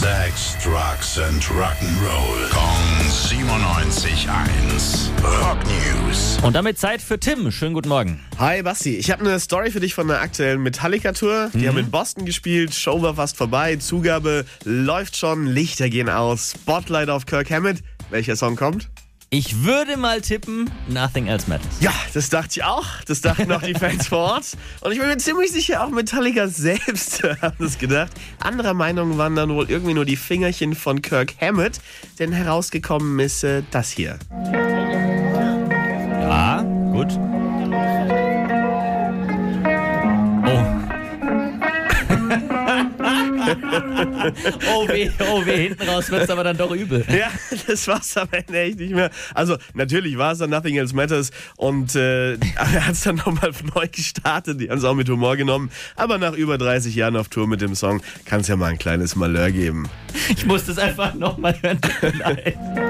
Sex, Drugs and Rock'n'Roll. Kong 97.1. Rock News. Und damit Zeit für Tim. Schönen guten Morgen. Hi Basti, ich habe eine Story für dich von der aktuellen Metallica-Tour. Die haben in Boston gespielt, Show war fast vorbei, Zugabe läuft schon, Lichter gehen aus, Spotlight auf Kirk Hammett. Welcher Song kommt? Ich würde mal tippen, Nothing Else Matters. Ja, das dachte ich auch. Das dachten auch die Fans vor Ort. Und ich bin mir ziemlich sicher, auch Metallica selbst haben das gedacht. Anderer Meinung waren dann wohl irgendwie nur die Fingerchen von Kirk Hammett, denn herausgekommen ist äh, das hier. Oh weh, oh weh, hinten raus wird's aber dann doch übel. Ja, das war's am Ende echt nicht mehr. Also, natürlich war es dann Nothing Else Matters und äh, er hat es dann nochmal neu gestartet. Die haben es auch mit Humor genommen. Aber nach über 30 Jahren auf Tour mit dem Song kann es ja mal ein kleines Malheur geben. Ich muss das einfach nochmal hören. Tut